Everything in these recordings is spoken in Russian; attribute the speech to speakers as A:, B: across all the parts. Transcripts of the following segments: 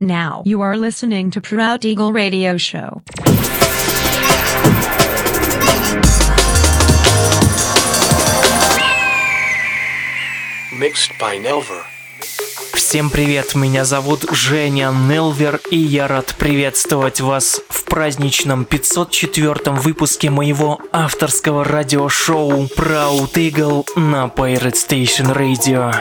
A: Now you are listening to Proud Eagle Radio Show.
B: Mixed by Nelver.
C: Всем привет, меня зовут Женя Нелвер, и я рад приветствовать вас в праздничном 504 выпуске моего авторского радиошоу Proud Eagle на Pirate Station Radio.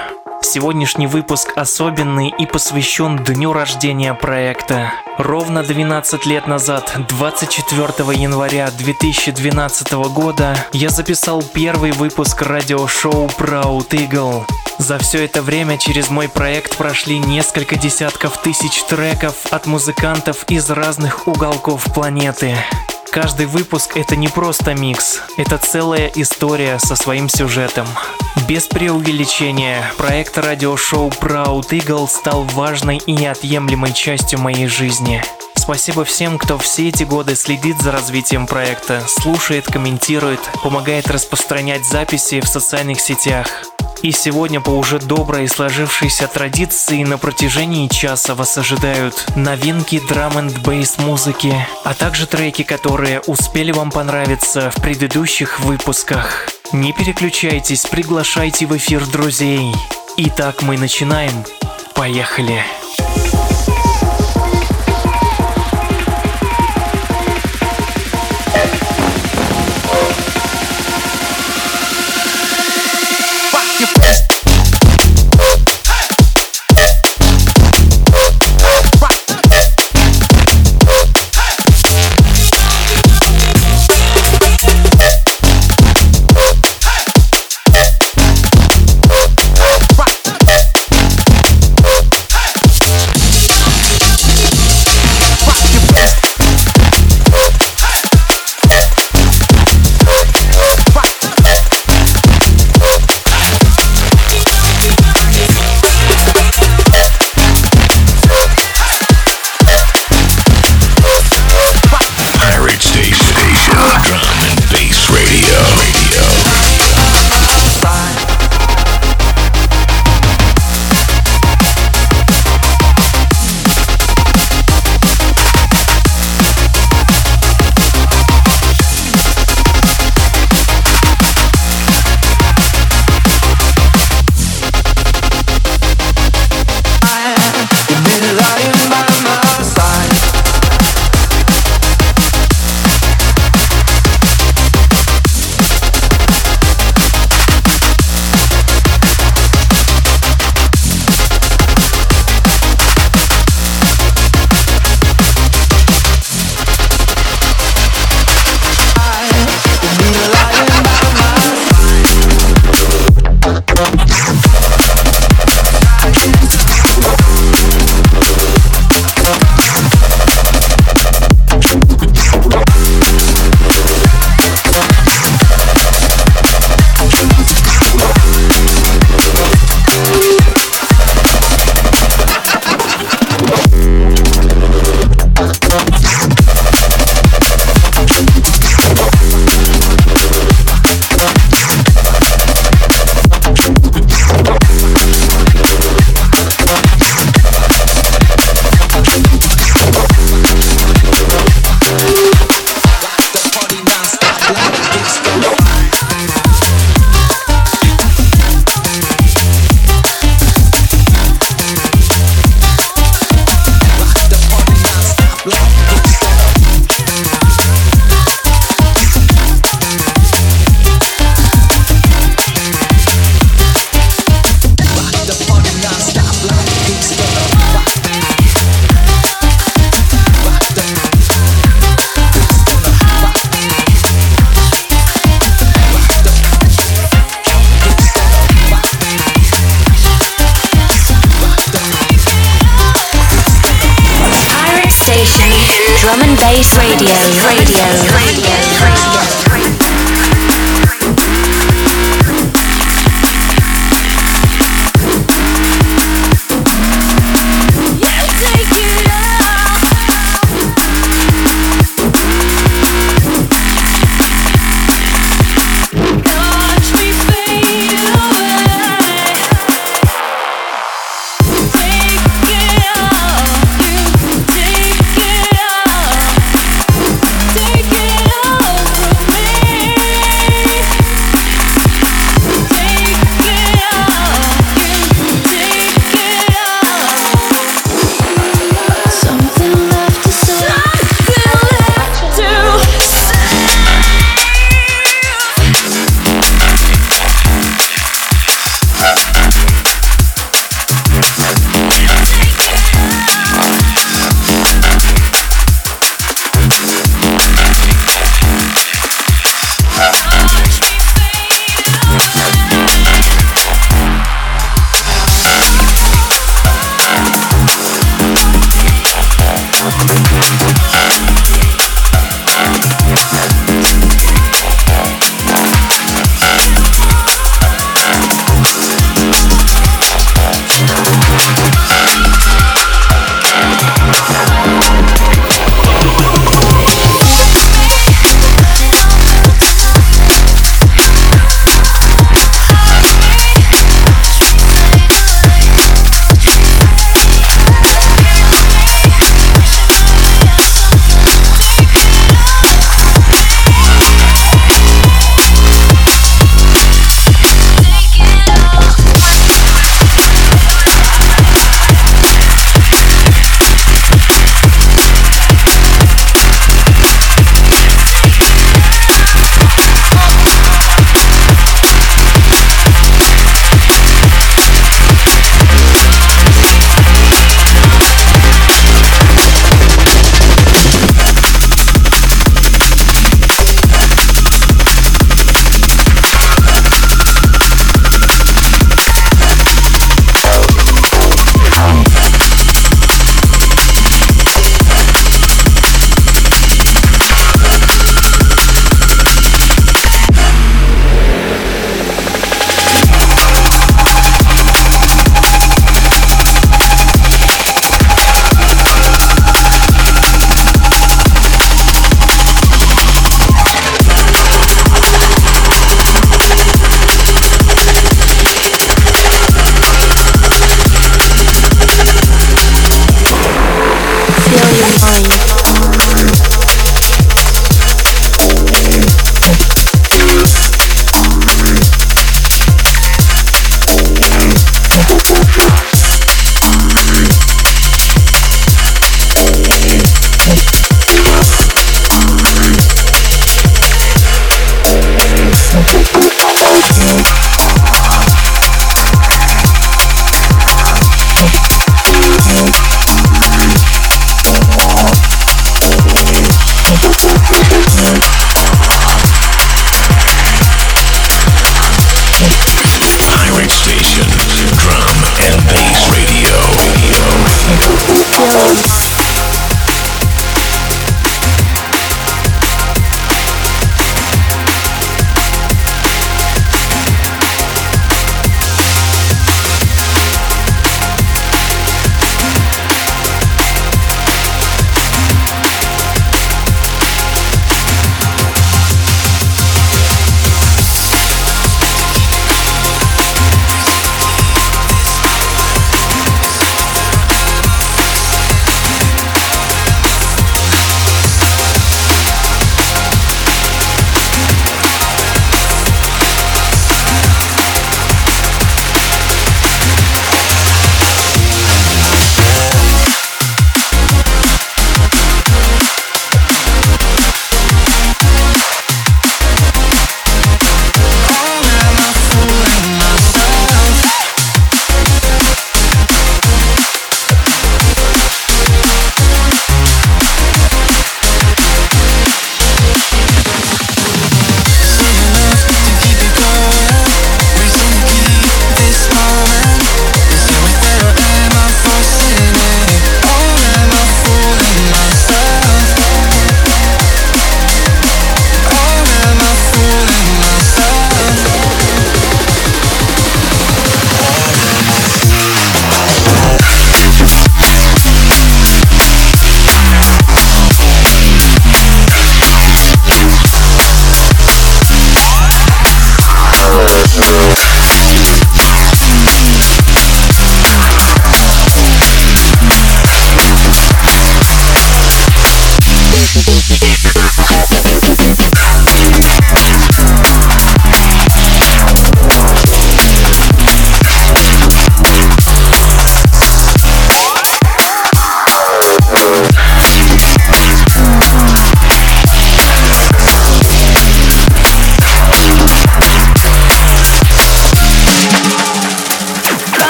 C: Сегодняшний выпуск особенный и посвящен дню рождения проекта. Ровно 12 лет назад, 24 января 2012 года, я записал первый выпуск радиошоу Proud Eagle. За все это время через мой проект прошли несколько десятков тысяч треков от музыкантов из разных уголков планеты. Каждый выпуск это не просто микс, это целая история со своим сюжетом. Без преувеличения, проект радиошоу Proud Eagle стал важной и неотъемлемой частью моей жизни. Спасибо всем, кто все эти годы следит за развитием проекта, слушает, комментирует, помогает распространять записи в социальных сетях. И сегодня по уже доброй сложившейся традиции на протяжении часа вас ожидают новинки драм н бейс музыки, а также треки, которые успели вам понравиться в предыдущих выпусках. Не переключайтесь, приглашайте в эфир друзей. Итак, мы начинаем. Поехали!
D: Pirate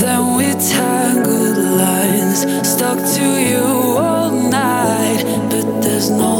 B: Then we tangled lines, stuck to you all night, but there's no